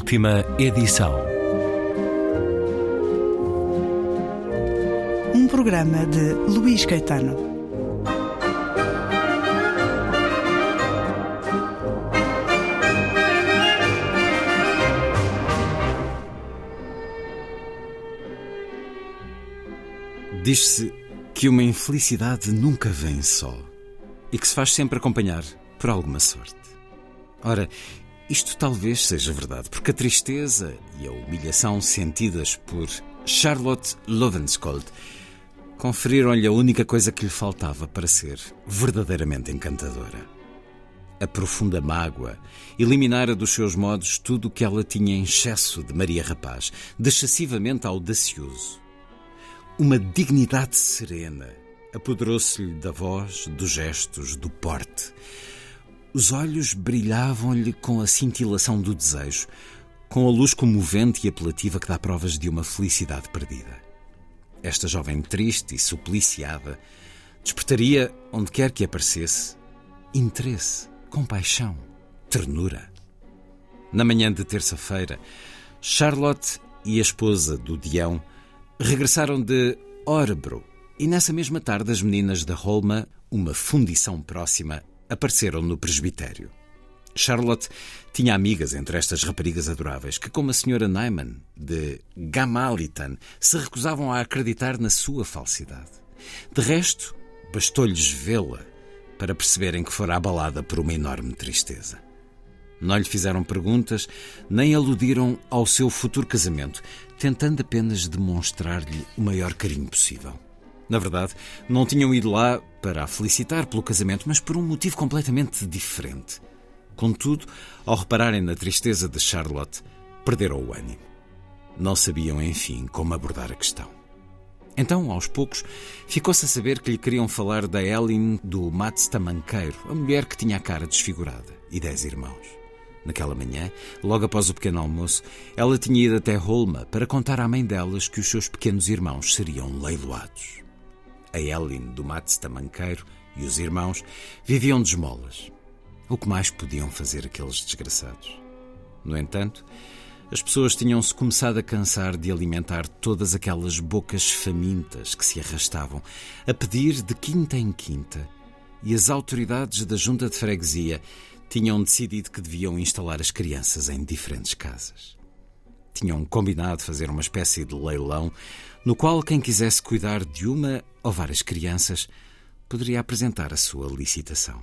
Última edição. Um programa de Luís Caetano. Diz-se que uma infelicidade nunca vem só e que se faz sempre acompanhar por alguma sorte. Ora, isto talvez seja verdade, porque a tristeza e a humilhação sentidas por Charlotte Lovenskold conferiram-lhe a única coisa que lhe faltava para ser verdadeiramente encantadora. A profunda mágoa eliminara dos seus modos tudo o que ela tinha em excesso de Maria Rapaz, de excessivamente audacioso. Uma dignidade serena apoderou-se-lhe da voz, dos gestos, do porte. Os olhos brilhavam-lhe com a cintilação do desejo, com a luz comovente e apelativa que dá provas de uma felicidade perdida. Esta jovem triste e supliciada despertaria, onde quer que aparecesse, interesse, compaixão, ternura. Na manhã de terça-feira, Charlotte e a esposa do Dião regressaram de Orebro e nessa mesma tarde as meninas da Holma, uma fundição próxima, apareceram no presbitério. Charlotte tinha amigas entre estas raparigas adoráveis que, como a senhora Nyman, de Gamalitan, se recusavam a acreditar na sua falsidade. De resto, bastou-lhes vê-la para perceberem que fora abalada por uma enorme tristeza. Não lhe fizeram perguntas, nem aludiram ao seu futuro casamento, tentando apenas demonstrar-lhe o maior carinho possível. Na verdade, não tinham ido lá para a felicitar pelo casamento, mas por um motivo completamente diferente. Contudo, ao repararem na tristeza de Charlotte, perderam o ânimo. Não sabiam, enfim, como abordar a questão. Então, aos poucos, ficou-se a saber que lhe queriam falar da Ellen do Mats Tamanqueiro, a mulher que tinha a cara desfigurada, e dez irmãos. Naquela manhã, logo após o pequeno almoço, ela tinha ido até Holma para contar à mãe delas que os seus pequenos irmãos seriam leiloados a Ellen do Matos Tamanqueiro e os irmãos viviam de esmolas. O que mais podiam fazer aqueles desgraçados? No entanto, as pessoas tinham-se começado a cansar de alimentar todas aquelas bocas famintas que se arrastavam, a pedir de quinta em quinta, e as autoridades da junta de freguesia tinham decidido que deviam instalar as crianças em diferentes casas. Tinham combinado fazer uma espécie de leilão no qual quem quisesse cuidar de uma ou várias crianças poderia apresentar a sua licitação.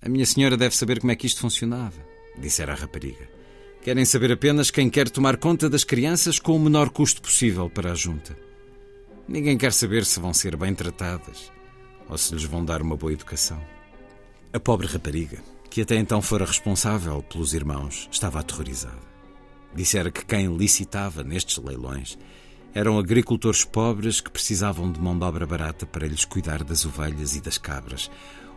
A minha senhora deve saber como é que isto funcionava, dissera a rapariga. Querem saber apenas quem quer tomar conta das crianças com o menor custo possível para a junta. Ninguém quer saber se vão ser bem tratadas ou se lhes vão dar uma boa educação. A pobre rapariga, que até então fora responsável pelos irmãos, estava aterrorizada. Dissera que quem licitava nestes leilões eram agricultores pobres que precisavam de mão de obra barata para lhes cuidar das ovelhas e das cabras,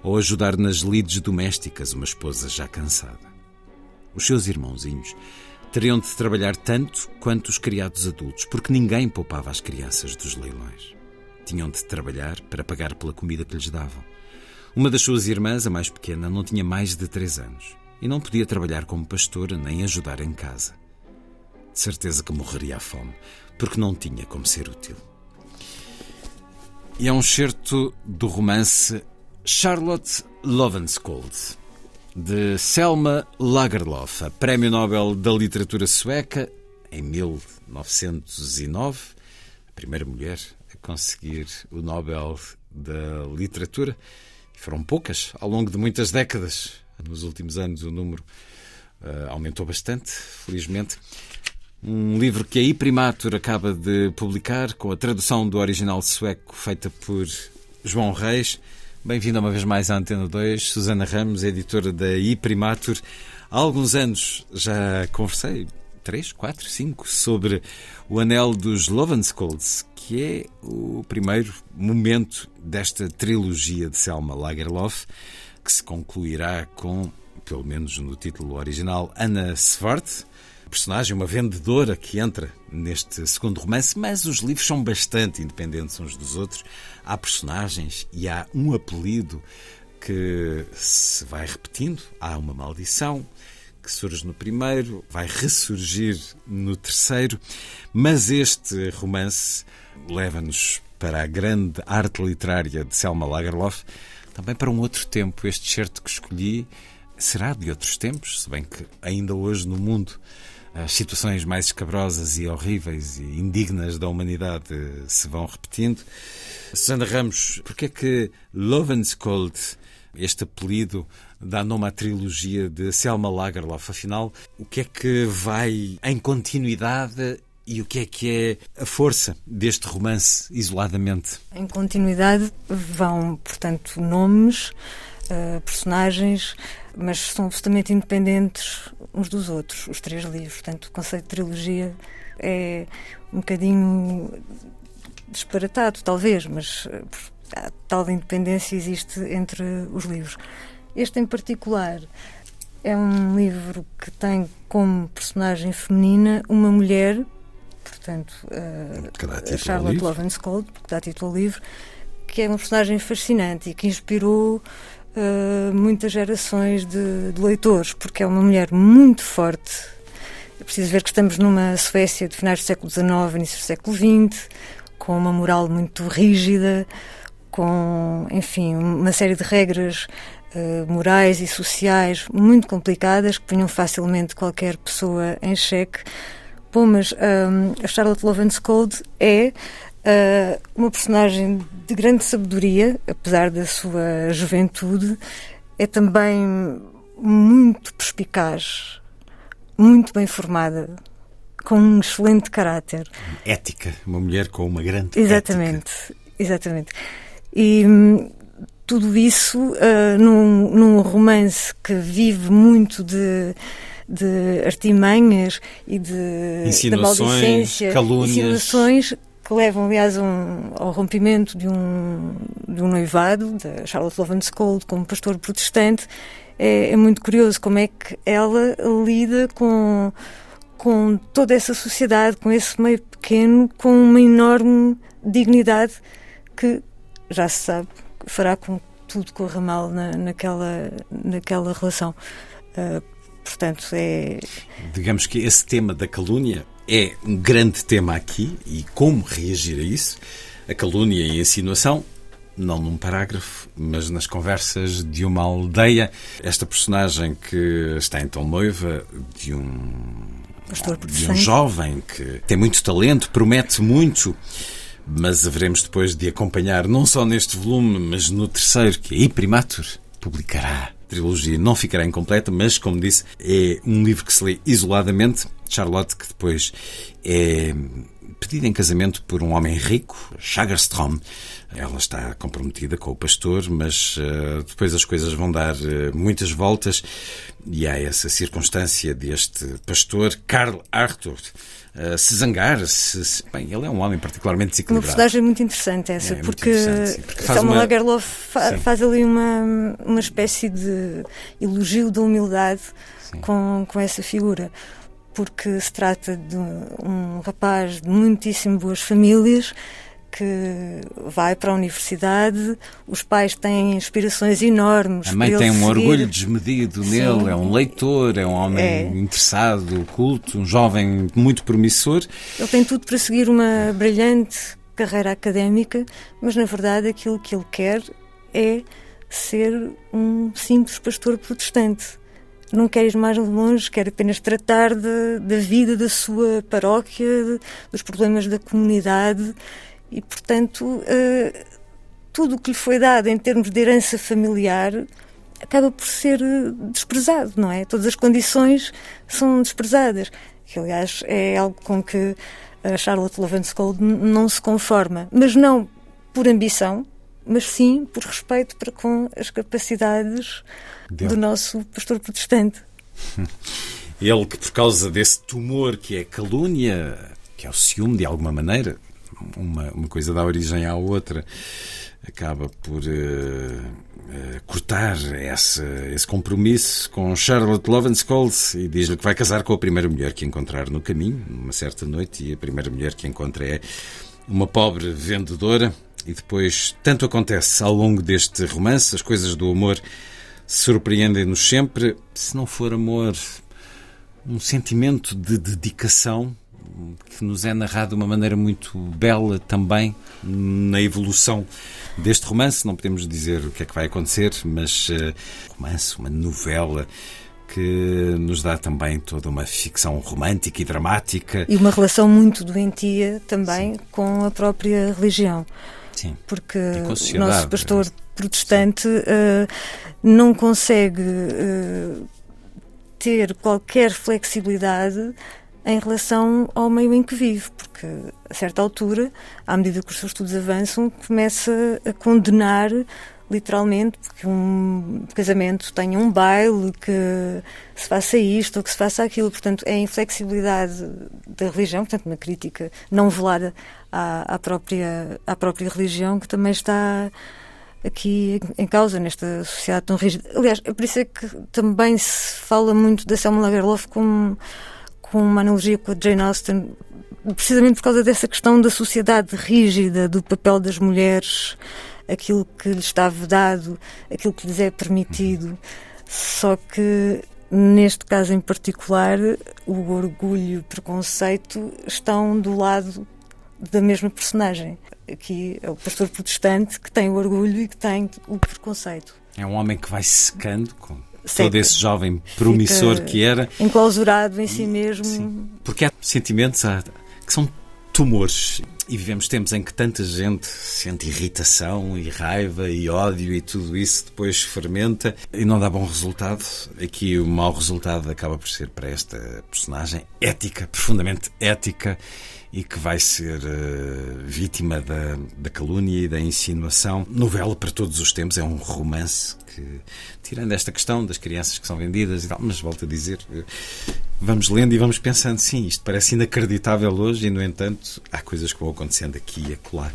ou ajudar nas lides domésticas uma esposa já cansada. Os seus irmãozinhos teriam de trabalhar tanto quanto os criados adultos, porque ninguém poupava as crianças dos leilões. Tinham de trabalhar para pagar pela comida que lhes davam. Uma das suas irmãs, a mais pequena, não tinha mais de três anos e não podia trabalhar como pastora nem ajudar em casa. De certeza que morreria à fome, porque não tinha como ser útil. E é um certo do romance Charlotte Lovenskold, de Selma Lagerlof, a Prémio Nobel da Literatura Sueca, em 1909, a primeira mulher a conseguir o Nobel da Literatura. E foram poucas ao longo de muitas décadas. Nos últimos anos o número uh, aumentou bastante, felizmente. Um livro que a iPrimatur acaba de publicar, com a tradução do original sueco feita por João Reis. Bem-vinda uma vez mais à Antena 2, Susana Ramos, editora da iPrimatur. Há alguns anos já conversei, três, quatro, cinco, sobre o Anel dos Lovenskolds, que é o primeiro momento desta trilogia de Selma Lagerlof, que se concluirá com, pelo menos no título original, Anna Svart, personagem, uma vendedora que entra neste segundo romance, mas os livros são bastante independentes uns dos outros. Há personagens e há um apelido que se vai repetindo. Há uma maldição que surge no primeiro, vai ressurgir no terceiro, mas este romance leva-nos para a grande arte literária de Selma Lagerlof, também para um outro tempo. Este certo que escolhi será de outros tempos, se bem que ainda hoje no mundo as situações mais escabrosas e horríveis e indignas da humanidade se vão repetindo. Susana Ramos, porquê é que Lovenskold, este apelido, dá nome à trilogia de Selma Lagerlof? Afinal, o que é que vai em continuidade e o que é que é a força deste romance isoladamente? Em continuidade vão, portanto, nomes, uh, personagens, mas são absolutamente independentes uns dos outros, os três livros. Portanto, o conceito de trilogia é um bocadinho disparatado, talvez, mas uh, tal independência existe entre os livros. Este em particular é um livro que tem como personagem feminina uma mulher, portanto, uh, Charlotte Lovenskold, que dá título ao livro, que é uma personagem fascinante e que inspirou uh, muitas gerações de, de, leitores, porque é uma mulher muito forte. É preciso ver que estamos numa Suécia de finais do século XIX, início do século XX, com uma moral muito rígida, com, enfim, uma série de regras uh, morais e sociais muito complicadas que punham facilmente qualquer pessoa em xeque. Bom, mas um, a Charlotte Lovenskold é uh, uma personagem de grande sabedoria, apesar da sua juventude, é também muito perspicaz, muito bem formada, com um excelente caráter. Ética, uma mulher com uma grande Exatamente, ética. exatamente. E hum, tudo isso uh, num, num, romance que vive muito de, de artimanhas e de, insinuações, calúnias. insinuações que levam, aliás, um, ao rompimento de um, de um noivado, da Charlotte Lovenskold, como pastor protestante. É, é muito curioso como é que ela lida com com toda essa sociedade, com esse meio pequeno, com uma enorme dignidade que já se sabe fará com que tudo corra mal na, naquela, naquela relação. Uh, portanto, é. Digamos que esse tema da calúnia é um grande tema aqui e como reagir a isso. A calúnia e a insinuação não num parágrafo, mas nas conversas de uma aldeia. Esta personagem que está então noiva de um Pastor de um jovem que tem muito talento, promete muito, mas haveremos depois de acompanhar não só neste volume, mas no terceiro, que aí Primatur publicará. Trilogia não ficará incompleta, mas, como disse, é um livro que se lê isoladamente. Charlotte, que depois é pedida em casamento por um homem rico, Schagerstrom. Ela está comprometida com o pastor, mas uh, depois as coisas vão dar uh, muitas voltas e há essa circunstância deste pastor, Karl Arthur, uh, se zangar. Se, se, bem, ele é um homem particularmente desequilibrado. Uma personagem muito interessante essa, é, porque, porque Selma uma... Lagerlof fa faz ali uma, uma espécie de elogio da humildade com, com essa figura porque se trata de um rapaz de muitíssimo boas famílias que vai para a universidade, os pais têm inspirações enormes. A mãe tem um seguir. orgulho desmedido Sim. nele, é um leitor, é um homem é. interessado, culto, um jovem muito promissor. Ele tem tudo para seguir uma brilhante carreira académica, mas na verdade aquilo que ele quer é ser um simples pastor protestante não quer ir mais longe, quer apenas tratar da vida da sua paróquia, de, dos problemas da comunidade e, portanto, uh, tudo o que lhe foi dado em termos de herança familiar acaba por ser eh, desprezado, não é? Todas as condições são desprezadas, que aliás é algo com que a Charlotte Lovenskold não se conforma, mas não por ambição, mas sim por respeito para com as capacidades Deu. do nosso pastor protestante. Ele que, por causa desse tumor que é calúnia, que é o ciúme de alguma maneira, uma, uma coisa dá origem à outra, acaba por uh, uh, cortar esse, esse compromisso com Charlotte Lovenskold e diz-lhe que vai casar com a primeira mulher que encontrar no caminho, numa certa noite, e a primeira mulher que encontra é uma pobre vendedora e depois, tanto acontece ao longo deste romance, as coisas do amor surpreendem-nos sempre. Se não for amor, um sentimento de dedicação que nos é narrado de uma maneira muito bela também na evolução deste romance. Não podemos dizer o que é que vai acontecer, mas uh, romance, uma novela que nos dá também toda uma ficção romântica e dramática. E uma relação muito doentia também Sim. com a própria religião. Sim. Porque o nosso pastor protestante uh, não consegue uh, ter qualquer flexibilidade em relação ao meio em que vive, porque a certa altura, à medida que os seus estudos avançam, começa a condenar literalmente que um casamento tenha um baile, que se faça isto ou que se faça aquilo. Portanto, é a inflexibilidade da religião, portanto, uma crítica não velada à, à, própria, à própria religião que também está aqui em causa nesta sociedade tão rígida. Aliás, é por isso é que também se fala muito da Selma Lagerlof como, com uma analogia com a Jane Austen, precisamente por causa dessa questão da sociedade rígida, do papel das mulheres, aquilo que lhes está vedado, aquilo que lhes é permitido. Só que neste caso em particular, o orgulho e o preconceito estão do lado da mesma personagem. Aqui é o pastor protestante que tem o orgulho e que tem o preconceito. É um homem que vai secando com Seca. todo esse jovem promissor Fica que era. Enclausurado em si mesmo. Sim, porque há sentimentos que são tumores. E vivemos tempos em que tanta gente sente irritação e raiva e ódio e tudo isso depois fermenta e não dá bom resultado. Aqui o mau resultado acaba por ser para esta personagem ética, profundamente ética e que vai ser uh, vítima da, da calúnia e da insinuação. Novela para todos os tempos, é um romance que, tirando esta questão das crianças que são vendidas e tal, mas volto a dizer, uh, vamos lendo e vamos pensando, sim, isto parece inacreditável hoje e, no entanto, há coisas que vão acontecendo aqui e acolá.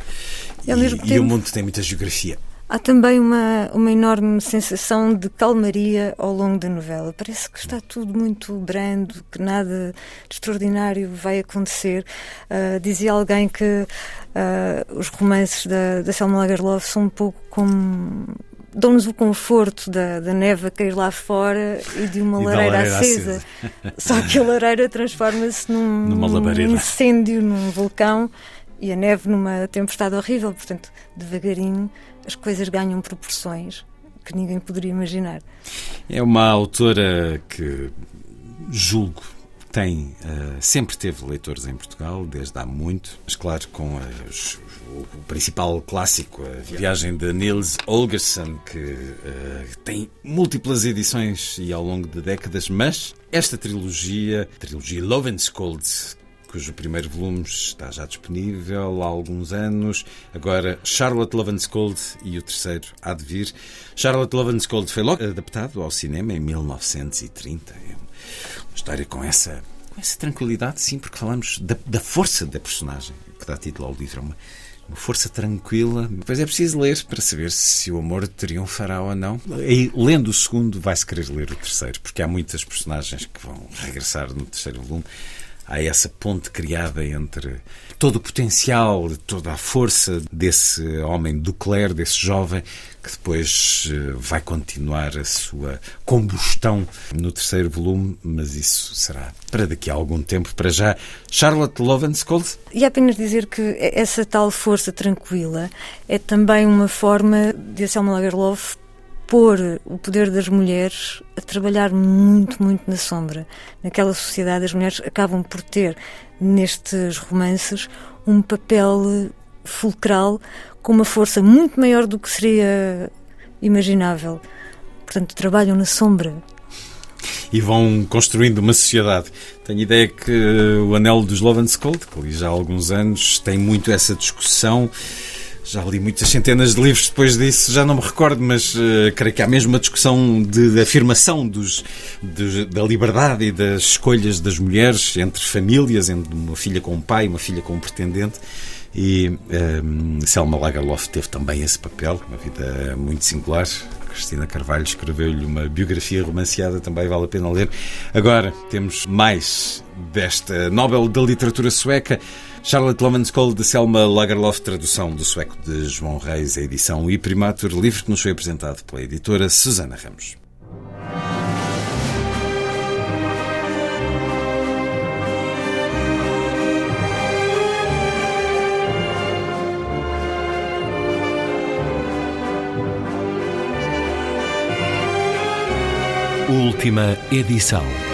E, e, e o mundo tem muita geografia. Há também uma, uma enorme sensação de calmaria ao longo da novela. Parece que está tudo muito brando, que nada de extraordinário vai acontecer. Uh, dizia alguém que uh, os romances da, da Selma Lagerlof são um pouco como dão-nos o conforto da, da neve a cair lá fora e de uma e lareira, lareira, acesa. acesa. Só que a lareira transforma-se num, num incêndio, num vulcão e a neve numa tempestade horrível. Portanto, devagarinho as coisas ganham proporções que ninguém poderia imaginar. É uma autora que julgo tem uh, sempre teve leitores em Portugal desde há muito, mas claro com as, o, principal clássico, a viagem de Nils Holgersson, que uh, tem múltiplas edições e ao longo de décadas, mas esta trilogia, a trilogia Lovenskold, cujo primeiro volume está já disponível há alguns anos. Agora, Charlotte Lovenskold e o terceiro há de vir. Charlotte Lovenskold foi logo adaptado ao cinema em 1930. É uma história com essa, com essa tranquilidade, sim, porque falamos da, da força da personagem que dá título ao livro. É uma, uma força tranquila. Depois é preciso ler para saber se o amor triunfará ou não. E lendo o segundo, vai-se querer ler o terceiro, porque há muitas personagens que vão regressar no terceiro volume há essa ponte criada entre todo o potencial, toda a força desse homem do clero, desse jovem, que depois eh, vai continuar a sua combustão no terceiro volume, mas isso será para daqui a algum tempo. Para já, Charlotte Lovenskold. E apenas dizer que essa tal força tranquila é também uma forma de Selma Lagerlof pôr o poder das mulheres a trabalhar muito, muito na sombra. Naquela sociedade, as mulheres acabam por ter, nestes romances, um papel fulcral com uma força muito maior do que seria imaginável. Portanto, trabalham na sombra. E vão construindo uma sociedade. Tenho ideia que o Anel dos Lovenskold, que li já há alguns anos, tem muito essa discussão já li muitas centenas de livros depois disso, já não me recordo, mas uh, creio que há mesmo uma discussão de, de afirmação dos, de, da liberdade e das escolhas das mulheres entre famílias, entre uma filha com um pai, uma filha com um pretendente. E ehm, Selma Lagerlof teve também esse papel, uma vida muito singular. Cristina Carvalho escreveu-lhe uma biografia romanceada, também vale a pena ler. Agora temos mais desta Nobel da Literatura Sueca. Charlotte Loman's de Selma Lagerlof, tradução do sueco de João Reis, a edição e primatur, livro que nos foi apresentado pela editora Susana Ramos. Última edição.